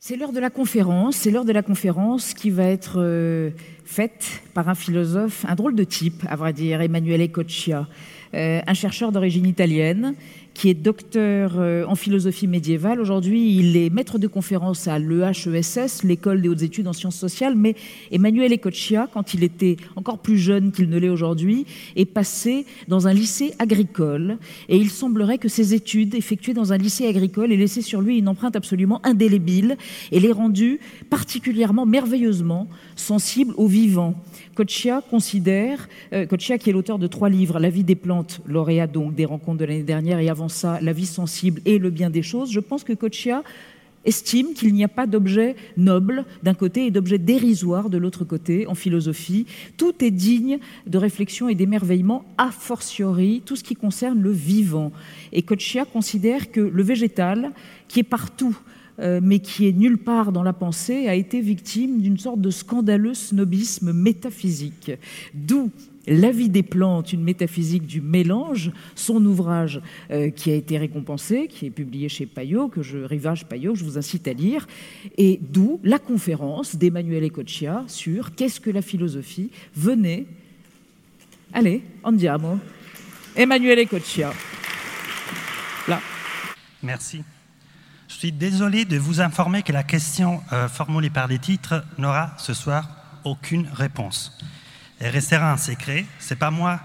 C'est l'heure de la conférence, c'est l'heure de la conférence qui va être euh, faite par un philosophe, un drôle de type, à vrai dire, Emanuele Coccia, euh, un chercheur d'origine italienne qui est docteur euh, en philosophie médiévale. Aujourd'hui, il est maître de conférence à l'EHESS, l'école des hautes études en sciences sociales, mais Emmanuel Ecoccia, quand il était encore plus jeune qu'il ne l'est aujourd'hui, est passé dans un lycée agricole. Et il semblerait que ses études effectuées dans un lycée agricole aient laissé sur lui une empreinte absolument indélébile et l'ait rendu particulièrement, merveilleusement sensible au vivant. Coccia considère, euh, qui est l'auteur de trois livres, La vie des plantes, lauréat donc des rencontres de l'année dernière, et avant ça la vie sensible et le bien des choses, je pense que Coccia estime qu'il n'y a pas d'objet noble d'un côté et d'objet dérisoire de l'autre côté en philosophie. Tout est digne de réflexion et d'émerveillement, a fortiori tout ce qui concerne le vivant. Et Coccia considère que le végétal, qui est partout, euh, mais qui est nulle part dans la pensée, a été victime d'une sorte de scandaleux snobisme métaphysique. D'où la vie des plantes, une métaphysique du mélange, son ouvrage euh, qui a été récompensé, qui est publié chez Payot, que je, Rivage Payot, je vous incite à lire, et d'où la conférence d'Emmanuel Ecoccia sur qu'est-ce que la philosophie. Venez, allez, andiamo. Emmanuel Ecoccia. Là. Merci. Je suis désolé de vous informer que la question euh, formulée par les titres n'aura ce soir aucune réponse et restera un secret. C'est pas moi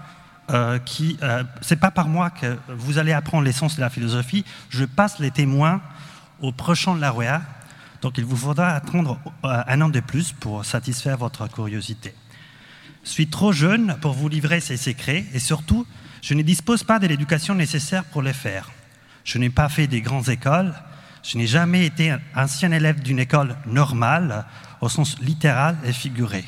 euh, qui, euh, c'est pas par moi que vous allez apprendre l'essence de la philosophie. Je passe les témoins au prochain lauréat. Donc il vous faudra attendre euh, un an de plus pour satisfaire votre curiosité. Je suis trop jeune pour vous livrer ces secrets et surtout, je ne dispose pas de l'éducation nécessaire pour les faire. Je n'ai pas fait des grandes écoles. Je n'ai jamais été ancien élève d'une école normale au sens littéral et figuré.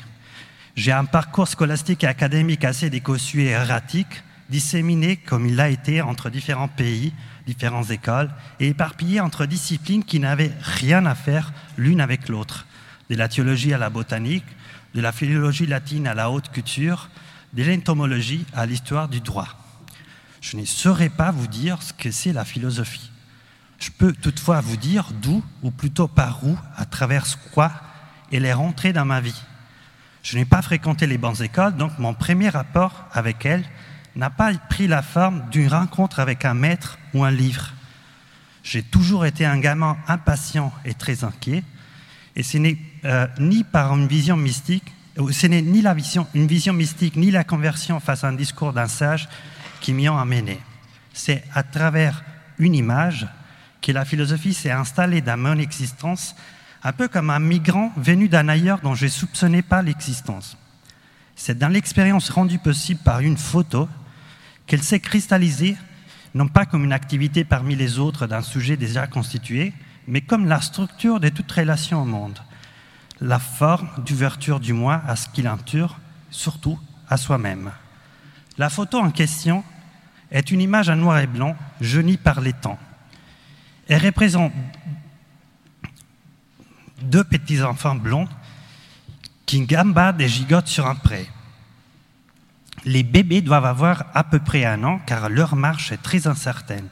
J'ai un parcours scolastique et académique assez décossu et erratique, disséminé comme il l'a été entre différents pays, différentes écoles, et éparpillé entre disciplines qui n'avaient rien à faire l'une avec l'autre, de la théologie à la botanique, de la philologie latine à la haute culture, de l'entomologie à l'histoire du droit. Je ne saurais pas vous dire ce que c'est la philosophie. Je peux toutefois vous dire d'où, ou plutôt par où, à travers quoi, elle est rentrée dans ma vie. Je n'ai pas fréquenté les bonnes écoles, donc mon premier rapport avec elle n'a pas pris la forme d'une rencontre avec un maître ou un livre. J'ai toujours été un gamin impatient et très inquiet, et ce n'est euh, ni par une vision mystique, ce n'est ni la une vision mystique, ni la conversion face à un discours d'un sage qui m'y ont amené. C'est à travers une image que la philosophie s'est installée dans mon existence un peu comme un migrant venu d'un ailleurs dont je ne soupçonnais pas l'existence. C'est dans l'expérience rendue possible par une photo qu'elle s'est cristallisée, non pas comme une activité parmi les autres d'un sujet déjà constitué, mais comme la structure de toute relation au monde, la forme d'ouverture du moi à ce qu'il entoure, surtout à soi-même. La photo en question est une image en noir et blanc, jeunie par les temps. Elle représente deux petits enfants blonds qui gambadent et gigotent sur un pré. Les bébés doivent avoir à peu près un an car leur marche est très incertaine.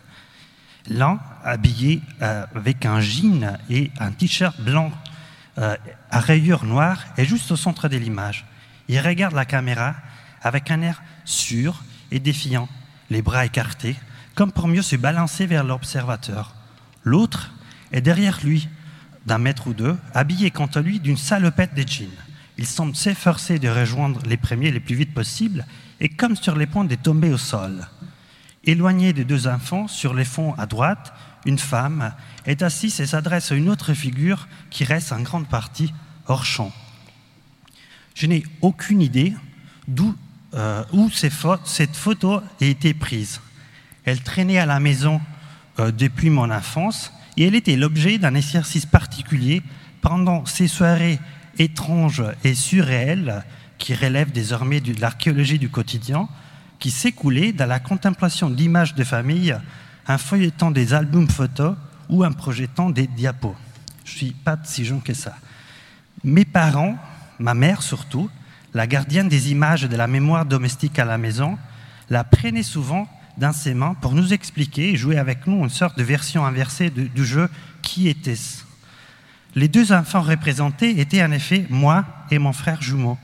L'un, habillé euh, avec un jean et un t-shirt blanc euh, à rayures noires, est juste au centre de l'image. Il regarde la caméra avec un air sûr et défiant, les bras écartés, comme pour mieux se balancer vers l'observateur. L'autre est derrière lui, d'un mètre ou deux, habillé quant à lui d'une salopette de jeans. Il semble s'efforcer de rejoindre les premiers le plus vite possible et comme sur les points de tomber au sol. Éloigné des deux enfants, sur les fonds à droite, une femme est assise et s'adresse à une autre figure qui reste en grande partie hors champ. Je n'ai aucune idée d'où euh, cette photo a été prise. Elle traînait à la maison euh, depuis mon enfance et elle était l'objet d'un exercice particulier pendant ces soirées étranges et surréelles qui relèvent désormais de l'archéologie du quotidien, qui s'écoulaient dans la contemplation d'images de famille, un feuilletant des albums photos ou un projetant des diapos. Je suis pas si jeune que ça. Mes parents, ma mère surtout, la gardienne des images de la mémoire domestique à la maison, la prenaient souvent dans ses mains pour nous expliquer et jouer avec nous une sorte de version inversée du jeu Qui était-ce Les deux enfants représentés étaient en effet moi et mon frère jumeau.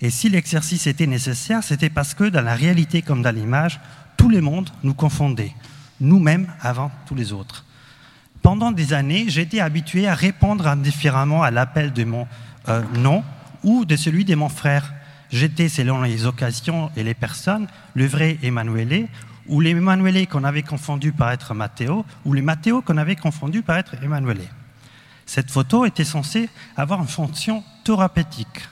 Et si l'exercice était nécessaire, c'était parce que dans la réalité comme dans l'image, tout le monde nous confondait, nous-mêmes avant tous les autres. Pendant des années, j'étais habitué à répondre indifféremment à l'appel de mon euh, nom ou de celui de mon frère. J'étais, selon les occasions et les personnes, le vrai Emmanuelé, ou l'Emmanuelé qu'on avait confondu par être Matteo, ou le Matteo qu'on avait confondu par être Emmanuelé. Cette photo était censée avoir une fonction thérapeutique,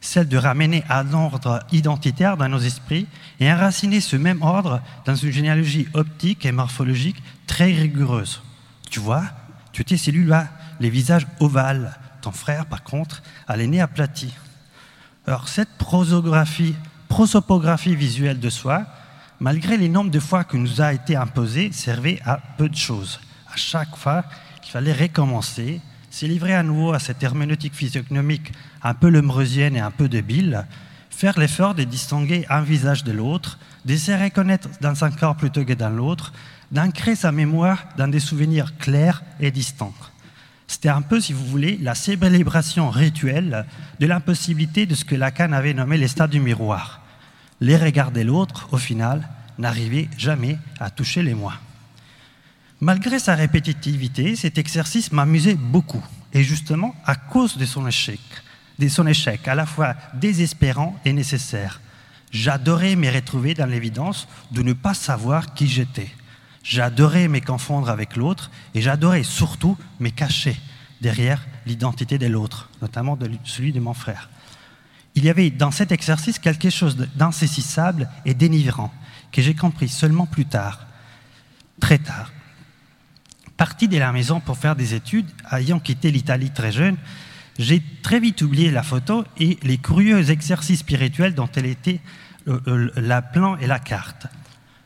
celle de ramener à l'ordre identitaire dans nos esprits et enraciner ce même ordre dans une généalogie optique et morphologique très rigoureuse. Tu vois, tu étais celui-là, les visages ovales. Ton frère, par contre, a les nez aplatis. Alors, cette prosopographie visuelle de soi, malgré les nombres de fois que nous a été imposée, servait à peu de choses. À chaque fois, il fallait recommencer, se livrer à nouveau à cette herméneutique physiognomique un peu lemreusienne et un peu débile, faire l'effort de distinguer un visage de l'autre, de se reconnaître dans un corps plutôt que dans l'autre, d'ancrer sa mémoire dans des souvenirs clairs et distants. C'était un peu, si vous voulez, la célébration rituelle de l'impossibilité de ce que Lacan avait nommé les du miroir. Les regards de l'autre, au final, n'arrivaient jamais à toucher les moi. Malgré sa répétitivité, cet exercice m'amusait beaucoup, et justement à cause de son échec, de son échec à la fois désespérant et nécessaire. J'adorais me retrouver dans l'évidence de ne pas savoir qui j'étais. J'adorais me confondre avec l'autre et j'adorais surtout me cacher derrière l'identité de l'autre, notamment de celui de mon frère. Il y avait dans cet exercice quelque chose d'insaisissable et dénigrant que j'ai compris seulement plus tard, très tard parti de la maison pour faire des études, ayant quitté l'Italie très jeune, j'ai très vite oublié la photo et les curieux exercices spirituels dont elle était euh, euh, la plan et la carte.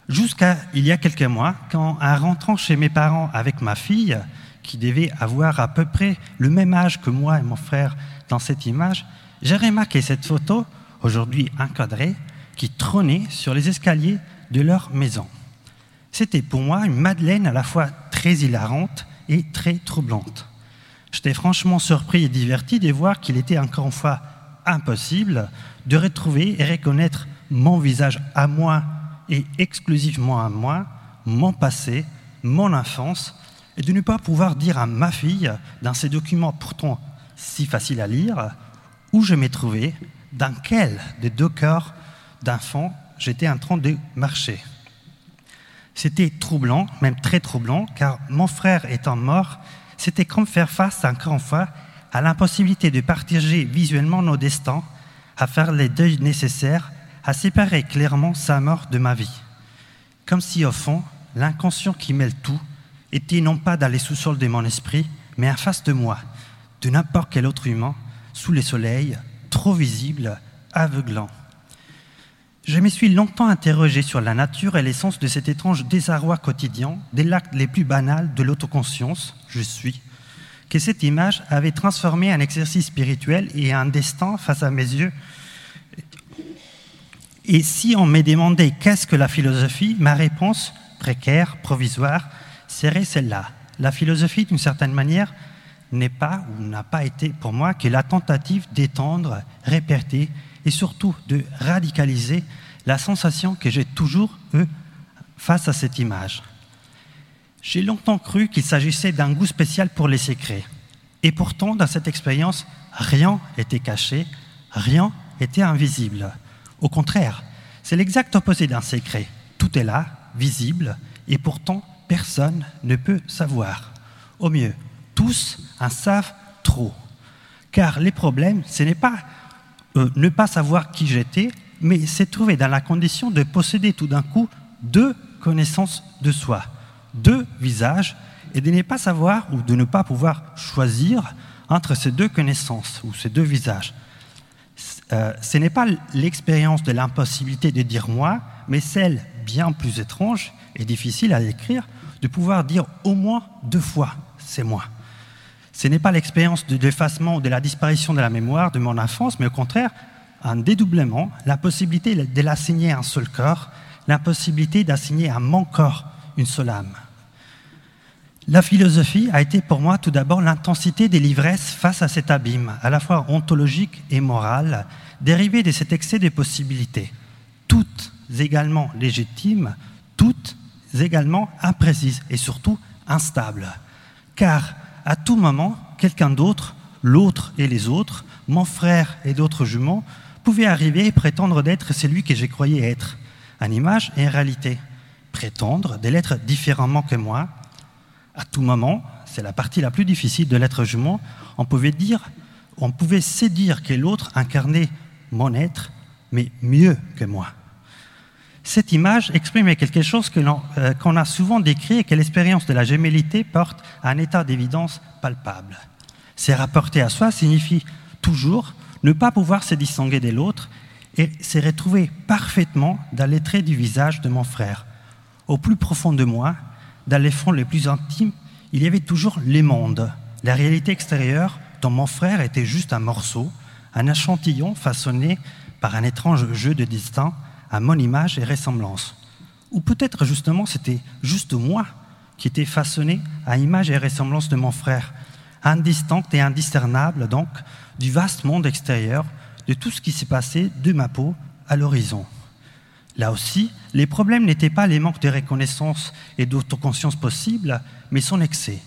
Jusqu'à il y a quelques mois, quand en rentrant chez mes parents avec ma fille, qui devait avoir à peu près le même âge que moi et mon frère dans cette image, j'ai remarqué cette photo, aujourd'hui encadrée, qui trônait sur les escaliers de leur maison. C'était pour moi une Madeleine à la fois très hilarante et très troublante. J'étais franchement surpris et diverti de voir qu'il était encore une fois impossible de retrouver et reconnaître mon visage à moi et exclusivement à moi, mon passé, mon enfance, et de ne pas pouvoir dire à ma fille, dans ces documents pourtant si faciles à lire, où je m'ai trouvé, dans quel des deux corps d'enfant j'étais en train de marcher. C'était troublant, même très troublant, car mon frère étant mort, c'était comme faire face encore une fois à l'impossibilité de partager visuellement nos destins, à faire les deuils nécessaires, à séparer clairement sa mort de ma vie. Comme si au fond, l'inconscient qui mêle tout était non pas dans les sous-sols de mon esprit, mais en face de moi, de n'importe quel autre humain, sous les soleils, trop visible, aveuglant. Je me suis longtemps interrogé sur la nature et l'essence de cet étrange désarroi quotidien, des l'actes les plus banals de l'autoconscience, je suis, que cette image avait transformé un exercice spirituel et un destin face à mes yeux. Et si on me demandait qu'est-ce que la philosophie, ma réponse, précaire, provisoire, serait celle-là. La philosophie, d'une certaine manière, n'est pas ou n'a pas été pour moi que la tentative d'étendre, répéter et surtout de radicaliser la sensation que j'ai toujours eue face à cette image. J'ai longtemps cru qu'il s'agissait d'un goût spécial pour les secrets. Et pourtant, dans cette expérience, rien n'était caché, rien n'était invisible. Au contraire, c'est l'exact opposé d'un secret. Tout est là, visible, et pourtant, personne ne peut savoir. Au mieux, tous en savent trop. Car les problèmes, ce n'est pas euh, ne pas savoir qui j'étais, mais s'est trouvé dans la condition de posséder tout d'un coup deux connaissances de soi, deux visages, et de ne pas savoir ou de ne pas pouvoir choisir entre ces deux connaissances ou ces deux visages. Euh, ce n'est pas l'expérience de l'impossibilité de dire moi, mais celle bien plus étrange et difficile à décrire de pouvoir dire au moins deux fois c'est moi. Ce n'est pas l'expérience de l'effacement ou de la disparition de la mémoire de mon enfance, mais au contraire, un dédoublement, la possibilité de l'assigner à un seul corps, l'impossibilité d'assigner à mon corps une seule âme. La philosophie a été pour moi tout d'abord l'intensité des livresses face à cet abîme, à la fois ontologique et moral, dérivé de cet excès de possibilités, toutes également légitimes, toutes également imprécises et surtout instables. Car à tout moment, quelqu'un d'autre, l'autre et les autres, mon frère et d'autres jumeaux, pouvaient arriver et prétendre d'être celui que j'ai croyais être, en image et en réalité. Prétendre de l'être différemment que moi, à tout moment, c'est la partie la plus difficile de l'être jumeau, on pouvait dire, on pouvait se dire que l'autre incarnait mon être, mais mieux que moi. Cette image exprimait quelque chose euh, qu'on a souvent décrit et que l'expérience de la gémellité porte à un état d'évidence palpable. Se rapporter à soi signifie toujours ne pas pouvoir se distinguer de l'autre et se retrouver parfaitement dans les traits du visage de mon frère. Au plus profond de moi, dans les fonds les plus intimes, il y avait toujours les mondes, la réalité extérieure dont mon frère était juste un morceau, un échantillon façonné par un étrange jeu de destin à mon image et ressemblance. Ou peut-être justement c'était juste moi qui était façonné à image et ressemblance de mon frère, indistinct et indiscernable donc du vaste monde extérieur, de tout ce qui s'est passé de ma peau à l'horizon. Là aussi, les problèmes n'étaient pas les manques de reconnaissance et d'autoconscience possibles, mais son excès.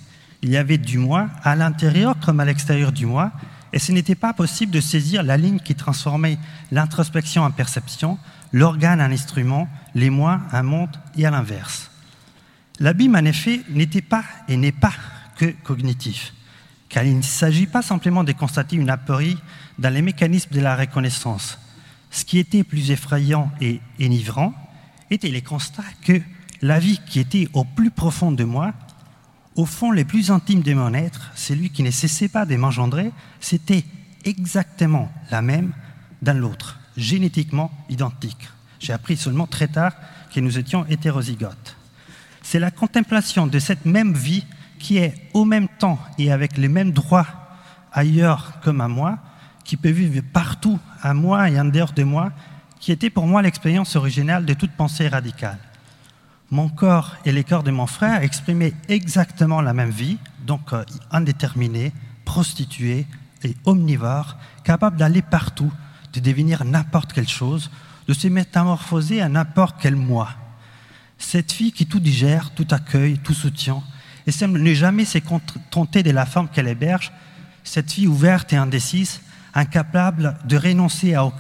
Il y avait du moi à l'intérieur comme à l'extérieur du moi, et ce n'était pas possible de saisir la ligne qui transformait l'introspection en perception, l'organe en instrument, les moi en monde et à l'inverse. L'abîme, en effet, n'était pas et n'est pas que cognitif, car il ne s'agit pas simplement de constater une aporie dans les mécanismes de la reconnaissance, ce qui était plus effrayant et enivrant était les constats que la vie qui était au plus profond de moi, au fond les plus intimes de mon être, celui qui ne cessait pas de m'engendrer, c'était exactement la même dans l'autre, génétiquement identique. J'ai appris seulement très tard que nous étions hétérozygotes. C'est la contemplation de cette même vie qui est au même temps et avec les mêmes droits ailleurs comme à moi, qui peut vivre partout, à moi et en dehors de moi, qui était pour moi l'expérience originale de toute pensée radicale. Mon corps et les corps de mon frère exprimaient exactement la même vie, donc euh, indéterminé, prostitué et omnivore, capable d'aller partout, de devenir n'importe quelle chose, de se métamorphoser à n'importe quel moi. Cette fille qui tout digère, tout accueille, tout soutient, et semble ne jamais se contenter de la forme qu'elle héberge, cette fille ouverte et indécise, incapable de renoncer à,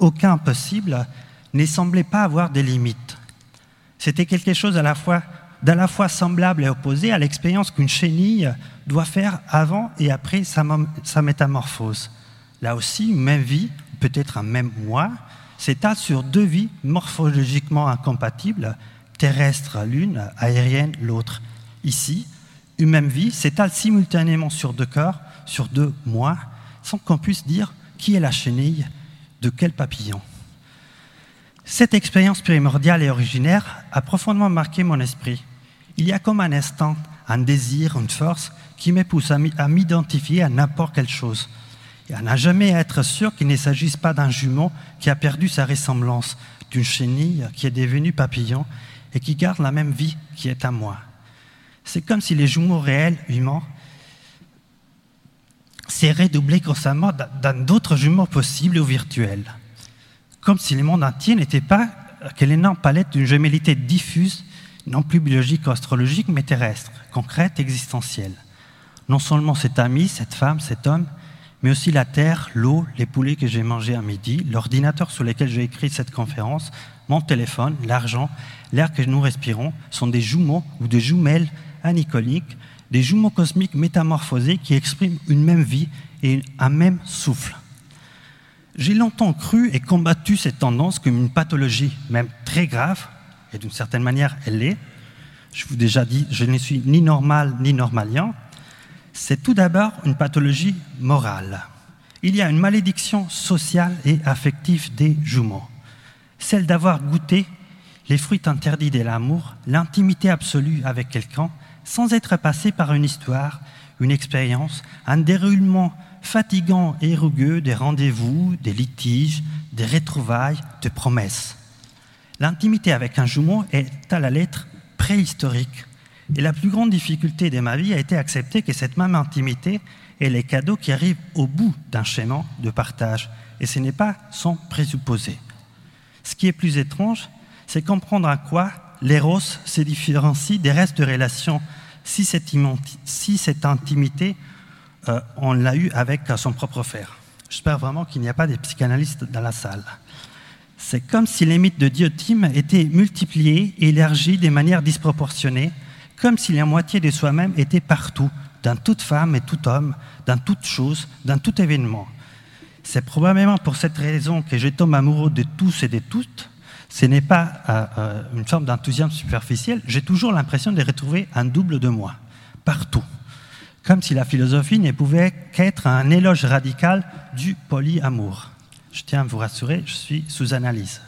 aucun possible, ne semblait pas avoir de limites. C'était quelque chose à la fois, d'à la fois semblable et opposé à l'expérience qu'une chenille doit faire avant et après sa métamorphose. Là aussi, une même vie, peut-être un même moi, s'étale sur deux vies morphologiquement incompatibles, terrestre l'une, aérienne l'autre. Ici, une même vie s'étale simultanément sur deux corps, sur deux mois, sans qu'on puisse dire qui est la chenille de quel papillon. Cette expérience primordiale et originaire a profondément marqué mon esprit. Il y a comme un instant, un désir, une force qui me pousse à m'identifier à n'importe quelle chose et à ne jamais être sûr qu'il ne s'agisse pas d'un jumeau qui a perdu sa ressemblance, d'une chenille qui est devenue papillon et qui garde la même vie qui est à moi. C'est comme si les jumeaux réels, humains, s'est redoublé constamment dans d'autres jumeaux possibles ou virtuels, comme si le monde entier n'était pas que l'énorme palette d'une gémellité diffuse, non plus biologique ou astrologique, mais terrestre, concrète, existentielle. Non seulement cet ami, cette femme, cet homme, mais aussi la terre, l'eau, les poulets que j'ai mangés à midi, l'ordinateur sur lequel j'ai écrit cette conférence, mon téléphone, l'argent, l'air que nous respirons sont des jumeaux ou des jumelles anicoliques des jumeaux cosmiques métamorphosés qui expriment une même vie et un même souffle. J'ai longtemps cru et combattu cette tendance comme une pathologie, même très grave, et d'une certaine manière elle l'est. Je vous ai déjà dit, je ne suis ni normal ni normalien. C'est tout d'abord une pathologie morale. Il y a une malédiction sociale et affective des jumeaux, celle d'avoir goûté les fruits interdits de l'amour, l'intimité absolue avec quelqu'un, sans être passé par une histoire, une expérience, un déroulement fatigant et rugueux des rendez-vous, des litiges, des retrouvailles, des promesses. L'intimité avec un jumeau est à la lettre préhistorique Et la plus grande difficulté de ma vie a été d'accepter que cette même intimité est les cadeaux qui arrivent au bout d'un schéma de partage. Et ce n'est pas sans présupposé. Ce qui est plus étrange, c'est comprendre à quoi l'éros se différencie des restes de relations si cette, intimité, euh, on l'a eu avec son propre frère. J'espère vraiment qu'il n'y a pas des psychanalystes dans la salle. C'est comme si les mythes de Diotime étaient multipliés et élargis de manière disproportionnée, comme si la moitié de soi-même était partout, dans toute femme et tout homme, dans toute chose, dans tout événement. C'est probablement pour cette raison que je tombe amoureux de tous et de toutes. Ce n'est pas euh, euh, une forme d'enthousiasme superficiel. J'ai toujours l'impression de retrouver un double de moi, partout. Comme si la philosophie ne pouvait qu'être un éloge radical du polyamour. Je tiens à vous rassurer, je suis sous analyse.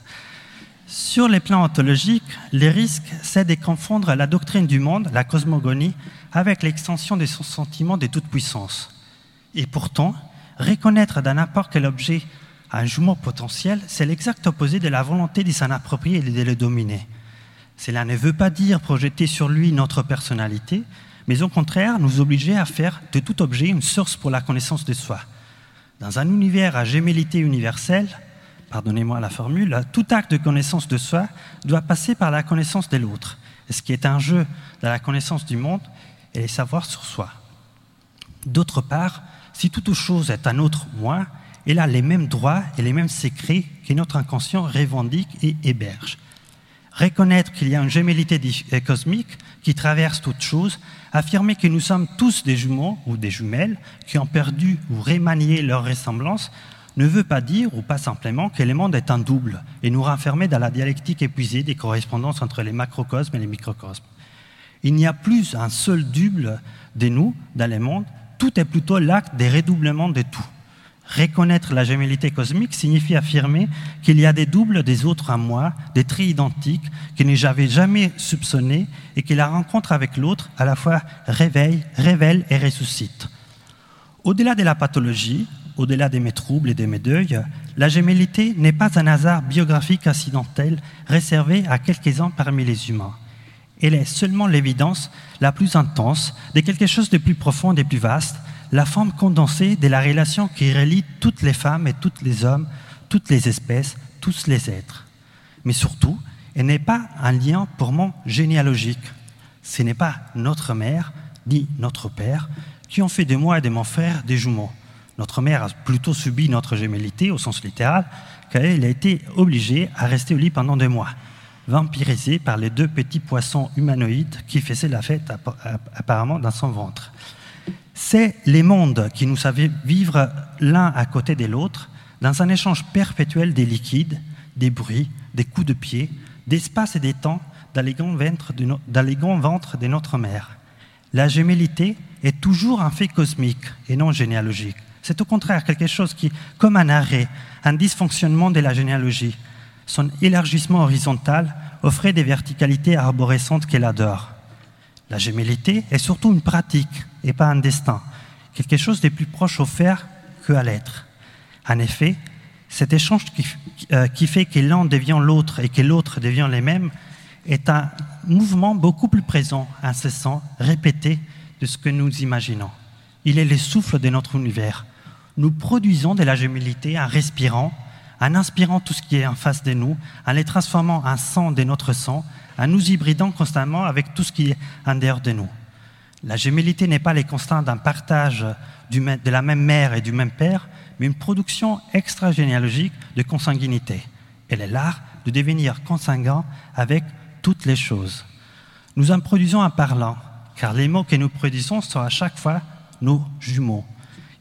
Sur les plans ontologiques, les risques, c'est de confondre la doctrine du monde, la cosmogonie, avec l'extension de son sentiment de toute puissance. Et pourtant, reconnaître dans n'importe quel objet un jumeau potentiel, c'est l'exact opposé de la volonté de s'en approprier et de le dominer. Cela ne veut pas dire projeter sur lui notre personnalité, mais au contraire nous obliger à faire de tout objet une source pour la connaissance de soi. Dans un univers à gémellité universelle, pardonnez-moi la formule, tout acte de connaissance de soi doit passer par la connaissance de l'autre. Ce qui est un jeu dans la connaissance du monde et les savoirs sur soi. D'autre part, si toute chose est un autre moi, elle a les mêmes droits et les mêmes secrets que notre inconscient revendique et héberge. Reconnaître qu'il y a une gémellité cosmique qui traverse toute chose affirmer que nous sommes tous des jumeaux ou des jumelles qui ont perdu ou remanié leur ressemblance ne veut pas dire, ou pas simplement, que le monde est un double et nous renfermer dans la dialectique épuisée des correspondances entre les macrocosmes et les microcosmes. Il n'y a plus un seul double de nous dans le monde, tout est plutôt l'acte des redoublements de tout. Reconnaître la gémellité cosmique signifie affirmer qu'il y a des doubles des autres à moi, des traits identiques que n'avais jamais soupçonnés et que la rencontre avec l'autre à la fois réveille, révèle et ressuscite. Au-delà de la pathologie, au-delà de mes troubles et de mes deuils, la gémellité n'est pas un hasard biographique accidentel réservé à quelques-uns parmi les humains. Elle est seulement l'évidence la plus intense de quelque chose de plus profond et plus vaste, la forme condensée de la relation qui relie toutes les femmes et tous les hommes, toutes les espèces, tous les êtres. Mais surtout, elle n'est pas un lien purement généalogique. Ce n'est pas notre mère ni notre père qui ont fait de moi et de mon frère des jumeaux. Notre mère a plutôt subi notre gémellité au sens littéral, car elle a été obligée à rester au lit pendant deux mois, vampirisée par les deux petits poissons humanoïdes qui faisaient la fête apparemment dans son ventre. C'est les mondes qui nous savaient vivre l'un à côté de l'autre, dans un échange perpétuel des liquides, des bruits, des coups de pied, d'espace et des temps dans les grands ventres de, de notre mère. La gémellité est toujours un fait cosmique et non généalogique. C'est au contraire quelque chose qui, comme un arrêt, un dysfonctionnement de la généalogie, son élargissement horizontal offrait des verticalités arborescentes qu'elle adore. La gémellité est surtout une pratique et pas un destin, quelque chose de plus proche au faire qu'à l'être. En effet, cet échange euh, qui, fait que l'un devient l'autre et que l'autre devient les mêmes est un mouvement beaucoup plus présent, incessant, répété de ce que nous imaginons. Il est le souffle de notre univers. Nous produisons de la gémellité en respirant, en inspirant tout ce qui est en face de nous, en les transformant en sang de notre sang, en nous hybridant constamment avec tout ce qui est en dehors de nous. La gémellité n'est pas les constants d'un partage de la même mère et du même père, mais une production extra-généalogique de consanguinité. Elle est l'art de devenir consanguin avec toutes les choses. Nous en produisons en parlant, car les mots que nous produisons sont à chaque fois nos jumeaux.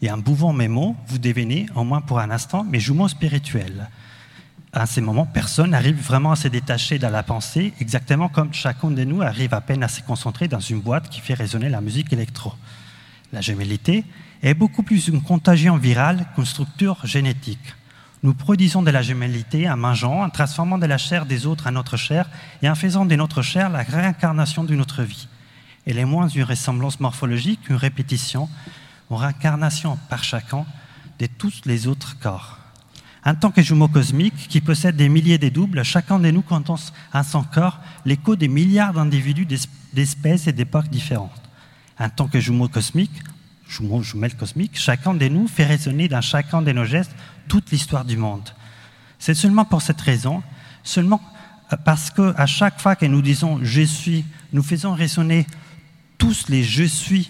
Et en bouvant mes mots, vous devenez, au moins pour un instant, mes jumeaux spirituels à ces moments, personne n'arrive vraiment à se détacher de la pensée, exactement comme chacun de nous arrive à peine à se concentrer dans une boîte qui fait résonner la musique électro. La gémellité est beaucoup plus une contagion virale qu'une structure génétique. Nous produisons de la gémellité en mangeant, en transformant de la chair des autres en notre chair et en faisant de notre chair la réincarnation de notre vie. Elle est moins une ressemblance morphologique qu'une répétition, une réincarnation par chacun de tous les autres corps. En tant que jumeau cosmique qui possède des milliers de doubles, chacun de nous contient en son corps l'écho des milliards d'individus d'espèces et d'époques différentes. En tant que jumeau cosmique, jumeau, jumelle cosmique, chacun de nous fait résonner dans chacun de nos gestes toute l'histoire du monde. C'est seulement pour cette raison, seulement parce qu'à chaque fois que nous disons je suis, nous faisons résonner tous les je suis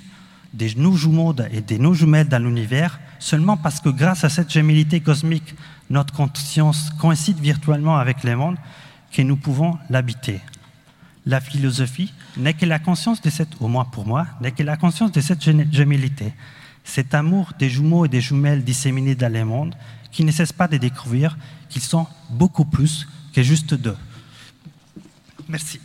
des nos jumeaux et des nos jumelles dans l'univers, seulement parce que grâce à cette gémilité cosmique, notre conscience coïncide virtuellement avec le monde, que nous pouvons l'habiter. La philosophie n'est que la conscience de cette, au moins pour moi, n'est que la conscience de cette gémilité, cet amour des jumeaux et des jumelles disséminés dans le monde, qui ne cesse pas de découvrir qu'ils sont beaucoup plus que juste deux. Merci.